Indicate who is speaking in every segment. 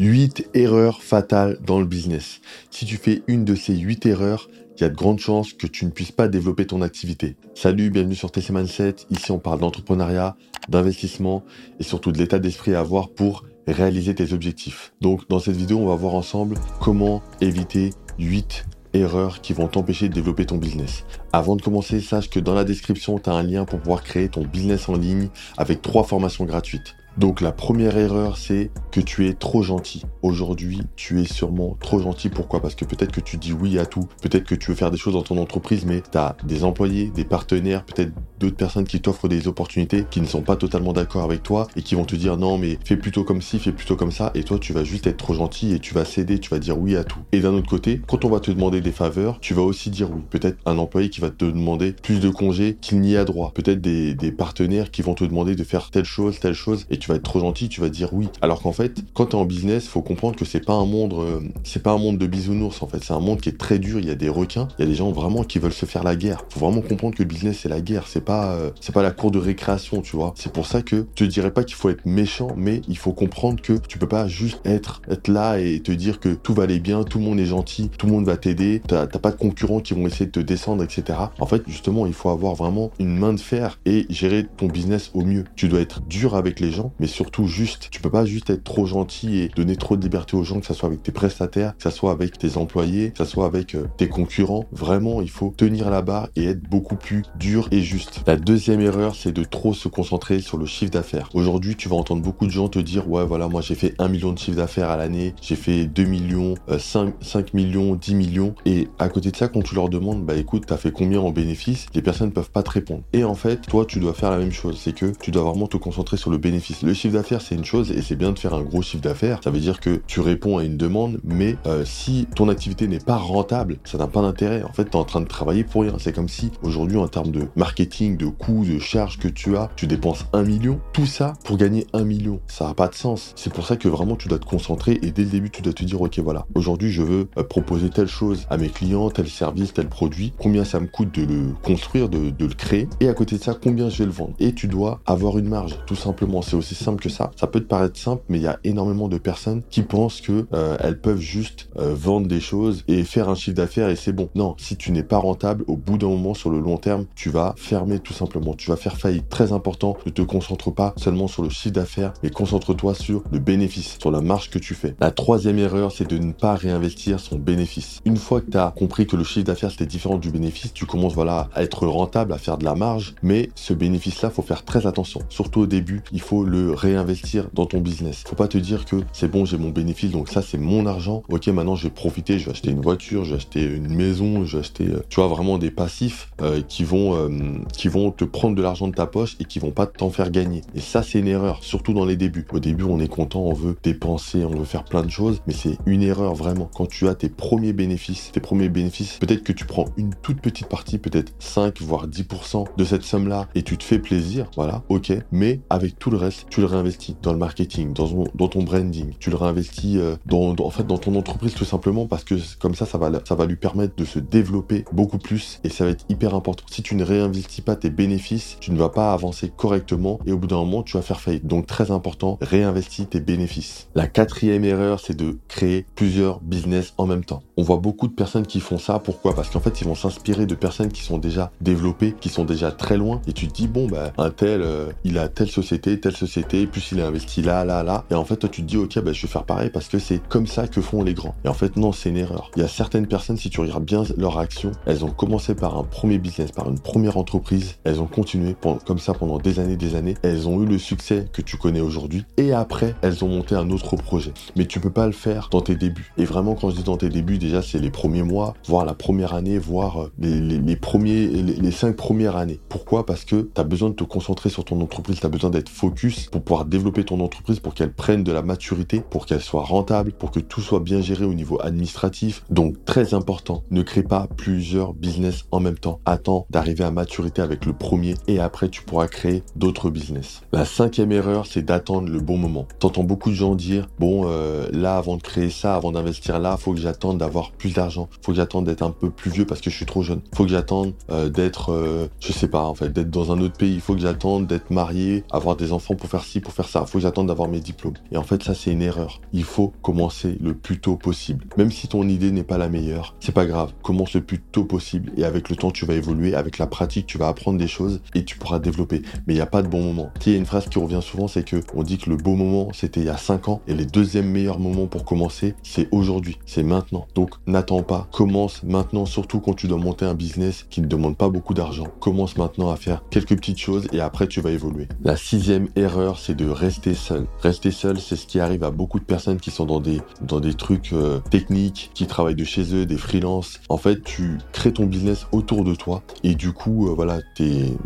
Speaker 1: 8 erreurs fatales dans le business. Si tu fais une de ces 8 erreurs, il y a de grandes chances que tu ne puisses pas développer ton activité. Salut, bienvenue sur TC Mindset. Ici, on parle d'entrepreneuriat, d'investissement et surtout de l'état d'esprit à avoir pour réaliser tes objectifs. Donc, dans cette vidéo, on va voir ensemble comment éviter 8 erreurs qui vont t'empêcher de développer ton business. Avant de commencer, sache que dans la description, tu as un lien pour pouvoir créer ton business en ligne avec trois formations gratuites. Donc la première erreur, c'est que tu es trop gentil. Aujourd'hui, tu es sûrement trop gentil. Pourquoi? Parce que peut-être que tu dis oui à tout. Peut-être que tu veux faire des choses dans ton entreprise, mais tu as des employés, des partenaires, peut-être d'autres personnes qui t'offrent des opportunités qui ne sont pas totalement d'accord avec toi et qui vont te dire non mais fais plutôt comme ci, fais plutôt comme ça. Et toi, tu vas juste être trop gentil et tu vas céder, tu vas dire oui à tout. Et d'un autre côté, quand on va te demander des faveurs, tu vas aussi dire oui. Peut-être un employé qui va te demander plus de congés qu'il n'y a droit. Peut-être des, partenaires qui vont te demander de faire telle chose, telle chose tu vas être trop gentil, tu vas dire oui. Alors qu'en fait, quand tu es en business, faut comprendre que c'est pas un monde, euh, c'est pas un monde de bisounours en fait. C'est un monde qui est très dur. Il y a des requins, il y a des gens vraiment qui veulent se faire la guerre. Faut vraiment comprendre que le business c'est la guerre. C'est pas, euh, c'est pas la cour de récréation, tu vois. C'est pour ça que je te dirais pas qu'il faut être méchant, mais il faut comprendre que tu peux pas juste être, être là et te dire que tout va aller bien, tout le monde est gentil, tout le monde va t'aider. T'as pas de concurrents qui vont essayer de te descendre, etc. En fait, justement, il faut avoir vraiment une main de fer et gérer ton business au mieux. Tu dois être dur avec les gens, mais surtout juste. Tu peux pas juste être trop gentil et donner trop de liberté aux gens, que ce soit avec tes prestataires, que ce soit avec tes employés, que ce soit avec euh, tes concurrents. Vraiment, il faut tenir la barre et être beaucoup plus dur et juste. La deuxième erreur, c'est de trop se concentrer sur le chiffre d'affaires. Aujourd'hui, tu vas entendre beaucoup de gens te dire, ouais, voilà, moi j'ai fait 1 million de chiffre d'affaires à l'année, j'ai fait 2 millions, 5, euh, 5 millions, 10 millions. Et à côté de ça, quand tu leur demandes, bah écoute, t'as fait combien en bénéfice, les personnes ne peuvent pas te répondre. Et en fait, toi, tu dois faire la même chose. C'est que tu dois vraiment te concentrer sur le bénéfice. Le chiffre d'affaires, c'est une chose et c'est bien de faire un gros chiffre d'affaires. Ça veut dire que tu réponds à une demande, mais euh, si ton activité n'est pas rentable, ça n'a pas d'intérêt. En fait, tu es en train de travailler pour rien. C'est comme si aujourd'hui, en termes de marketing, de coûts, de charges que tu as, tu dépenses un million. Tout ça pour gagner un million. Ça n'a pas de sens. C'est pour ça que vraiment, tu dois te concentrer et dès le début, tu dois te dire, OK, voilà, aujourd'hui, je veux euh, proposer telle chose à mes clients, tel service, tel produit. Combien ça me coûte de le construire, de, de le créer? Et à côté de ça, combien je vais le vendre? Et tu dois avoir une marge, tout simplement. C'est aussi simple que ça. Ça peut te paraître simple, mais il y a énormément de personnes qui pensent que euh, elles peuvent juste euh, vendre des choses et faire un chiffre d'affaires et c'est bon. Non, si tu n'es pas rentable, au bout d'un moment, sur le long terme, tu vas fermer tout simplement. Tu vas faire faillite. Très important, ne te concentre pas seulement sur le chiffre d'affaires, mais concentre-toi sur le bénéfice, sur la marge que tu fais. La troisième erreur, c'est de ne pas réinvestir son bénéfice. Une fois que tu as compris que le chiffre d'affaires c'était différent du bénéfice, tu commences voilà à être rentable, à faire de la marge, mais ce bénéfice-là, faut faire très attention. Surtout au début, il faut le réinvestir dans ton business. Faut pas te dire que c'est bon, j'ai mon bénéfice, donc ça c'est mon argent. Ok, maintenant je vais profiter, je vais acheter une voiture, je vais acheter une maison, je vais acheter, euh, tu vois, vraiment des passifs euh, qui vont, euh, qui vont te prendre de l'argent de ta poche et qui vont pas t'en faire gagner. Et ça c'est une erreur, surtout dans les débuts. Au début, on est content, on veut dépenser, on veut faire plein de choses, mais c'est une erreur vraiment. Quand tu as tes premiers bénéfices, tes premiers bénéfices, peut-être que tu prends une toute petite partie, peut-être 5 voire 10% de cette somme-là et tu te fais plaisir, voilà, ok, mais avec tout le reste, tu le réinvestis dans le marketing dans ton, branding. Tu le réinvestis euh, dans, en fait, dans ton entreprise tout simplement parce que comme ça, ça va, ça va lui permettre de se développer beaucoup plus et ça va être hyper important. Si tu ne réinvestis pas tes bénéfices, tu ne vas pas avancer correctement et au bout d'un moment, tu vas faire faillite. Donc très important, réinvestis tes bénéfices. La quatrième erreur, c'est de créer plusieurs business en même temps. On voit beaucoup de personnes qui font ça. Pourquoi? Parce qu'en fait, ils vont s'inspirer de personnes qui sont déjà développées, qui sont déjà très loin et tu te dis, bon, bah, un tel, euh, il a telle société, telle société, plus il a investi là, là, là. Et en fait, toi, tu te dis, ok, bah, je vais faire pareil parce que c'est comme ça que font les grands. Et en fait, non, c'est une erreur. Il y a certaines personnes, si tu regardes bien leur action, elles ont commencé par un premier business, par une première entreprise. Elles ont continué comme ça pendant des années, des années. Elles ont eu le succès que tu connais aujourd'hui. Et après, elles ont monté un autre projet. Mais tu peux pas le faire dans tes débuts. Et vraiment, quand je dis dans tes débuts, déjà, c'est les premiers mois, voire la première année, voire euh, les, premiers, les, cinq premières années. Pourquoi? Parce que tu as besoin de te concentrer sur ton entreprise, tu as besoin d'être focus pour pouvoir développer ton entreprise pour qu'elle prenne de la maturité, pour qu'elle soit rentable, pour que tout soit bien géré au niveau administratif. Donc très important, ne crée pas plusieurs business en même temps. Attends d'arriver à maturité avec le premier et après tu pourras créer d'autres business. La cinquième erreur, c'est d'attendre le bon moment. T'entends beaucoup de gens dire bon euh, là avant de créer ça, avant d'investir là, faut que j'attende d'avoir plus d'argent, faut que j'attende d'être un peu plus vieux parce que je suis trop jeune, faut que j'attende euh, d'être, euh, je sais pas en fait, d'être dans un autre pays, faut que j'attende d'être marié, avoir des enfants pour faire ci, pour faire ça. Faut que j'attende d'avoir mes diplômes. Et en fait, ça, c'est une erreur. Il faut commencer le plus tôt possible. Même si ton idée n'est pas la meilleure, c'est pas grave. Commence le plus tôt possible. Et avec le temps, tu vas évoluer. Avec la pratique, tu vas apprendre des choses et tu pourras développer. Mais il n'y a pas de bon moment. Tu sais, il y a une phrase qui revient souvent, c'est que on dit que le beau moment, c'était il y a 5 ans. Et les deuxième meilleur moment pour commencer, c'est aujourd'hui. C'est maintenant. Donc, n'attends pas. Commence maintenant, surtout quand tu dois monter un business qui ne demande pas beaucoup d'argent. Commence maintenant à faire quelques petites choses et après, tu vas évoluer. La sixième erreur, c'est de rester seul. Rester seul, c'est ce qui arrive à beaucoup de personnes qui sont dans des, dans des trucs euh, techniques, qui travaillent de chez eux, des freelances. En fait, tu crées ton business autour de toi et du coup, euh, voilà,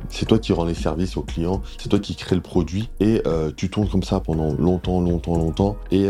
Speaker 1: c'est toi qui rends les services aux clients, c'est toi qui crée le produit et euh, tu tournes comme ça pendant longtemps, longtemps, longtemps et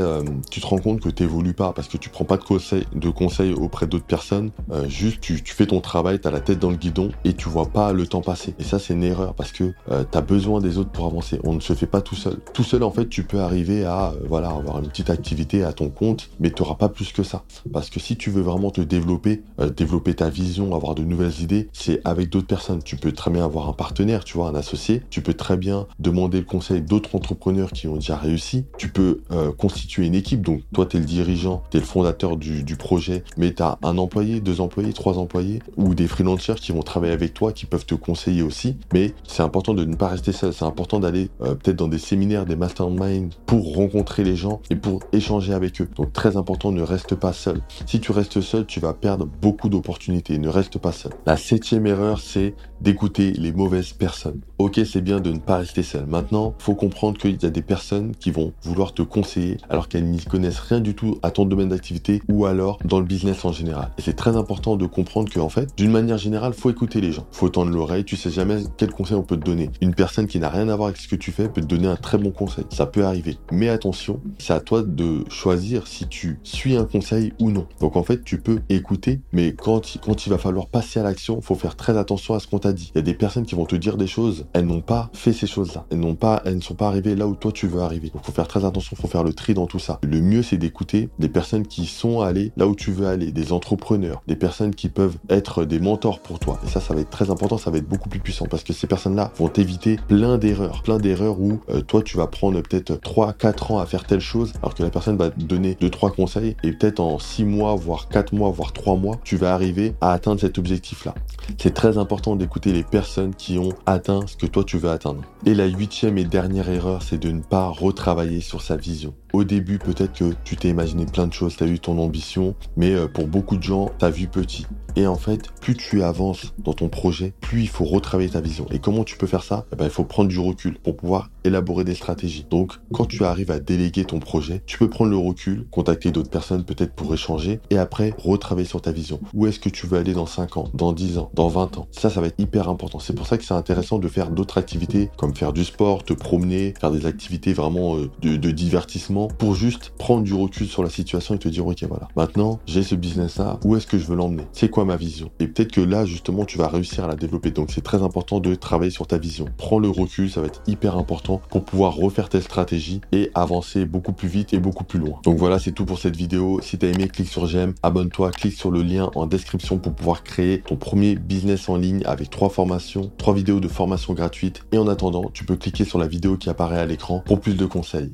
Speaker 1: tu te rends compte que tu n'évolues pas parce que tu prends pas de conseils, de conseils auprès d'autres personnes. juste, tu, tu, fais ton travail, tu as la tête dans le guidon et tu vois pas le temps passer. Et ça, c'est une erreur parce que tu as besoin des autres pour avancer. On ne se fait pas tout seul. Tout seul, en fait, tu peux arriver à voilà avoir une petite activité à ton compte, mais tu n'auras pas plus que ça. Parce que si tu veux vraiment te développer, euh, développer ta vision, avoir de nouvelles idées, c'est avec d'autres personnes. Tu peux très bien avoir un partenaire, tu vois, un associé. Tu peux très bien demander le conseil d'autres entrepreneurs qui ont déjà réussi. Tu peux euh, constituer une équipe. Donc, toi, tu es le dirigeant, tu es le fondateur du, projet, mais tu as un employé, deux employés, trois employés ou des freelancers qui vont travailler avec toi, qui peuvent te conseiller aussi. Mais c'est important de ne pas rester seul. C'est important d'aller euh, peut-être dans des séminaires, des masterminds pour rencontrer les gens et pour échanger avec eux. Donc, très important, ne reste pas seul. Si tu restes seul, tu vas perdre beaucoup d'opportunités. Ne reste pas seul. La septième erreur, c'est d'écouter les mauvaises personnes. Ok, c'est bien de ne pas rester seul. Maintenant, faut comprendre qu'il y a des personnes qui vont vouloir te conseiller alors qu'elles n'y connaissent rien du tout à ton domaine d'activité ou alors dans le business en général. Et c'est très important de comprendre qu'en fait, d'une manière générale, faut écouter les gens. Faut tendre l'oreille. Tu sais jamais quel conseil on peut te donner. Une personne qui n'a rien à voir avec ce que tu fais peut te donner un très bon conseil. Ça peut arriver. Mais attention, c'est à toi de choisir si tu suis un conseil ou non. Donc en fait, tu peux écouter, mais quand, quand il va falloir passer à l'action, faut faire très attention à ce qu'on t'a dit. Il y a des personnes qui vont te dire des choses, elles n'ont pas fait ces choses-là. Elles n'ont pas, elles ne sont pas arrivées là où toi tu veux arriver. Donc faut faire très attention, faut faire le tri dans tout ça. Le mieux c'est d'écouter des personnes qui sont allées là où tu veux aller, des entrepreneurs, des personnes qui peuvent être des mentors pour toi. Et ça, ça va être très important, ça va être beaucoup plus puissant parce que ces personnes-là vont t'éviter plein d'erreurs, plein d'erreurs où euh, toi tu vas prendre peut-être 3, 4 ans à faire telle chose alors que la personne va te donner 2, 3 conseils et peut-être en 6 mois, voire 4 mois, voire 3 mois, tu vas arriver à atteindre cet objectif-là. C'est très important d'écouter les personnes qui ont atteint ce que toi tu veux atteindre. Et la huitième et dernière erreur, c'est de ne pas retravailler sur sa vision. Au début, peut-être que tu t'es imaginé plein de choses, tu as eu ton ambition, mais euh, pour beaucoup de gens, tu as vu petit. Et en fait, plus tu avances dans ton projet, plus il faut retravailler ta vision. Et comment tu peux faire ça? Eh ben, Il faut prendre du recul pour pouvoir des stratégies. Donc, quand tu arrives à déléguer ton projet, tu peux prendre le recul, contacter d'autres personnes peut-être pour échanger, et après, retravailler sur ta vision. Où est-ce que tu veux aller dans 5 ans, dans 10 ans, dans 20 ans? Ça, ça va être hyper important. C'est pour ça que c'est intéressant de faire d'autres activités, comme faire du sport, te promener, faire des activités vraiment euh, de, de divertissement, pour juste prendre du recul sur la situation et te dire, ok, voilà, maintenant, j'ai ce business-là, où est-ce que je veux l'emmener? C'est quoi ma vision? Et peut-être que là, justement, tu vas réussir à la développer. Donc, c'est très important de travailler sur ta vision. Prends le recul, ça va être hyper important pour pouvoir refaire tes stratégies et avancer beaucoup plus vite et beaucoup plus loin. Donc voilà, c'est tout pour cette vidéo. Si tu as aimé, clique sur j'aime, abonne-toi, clique sur le lien en description pour pouvoir créer ton premier business en ligne avec trois formations, trois vidéos de formation gratuites. Et en attendant, tu peux cliquer sur la vidéo qui apparaît à l'écran pour plus de conseils.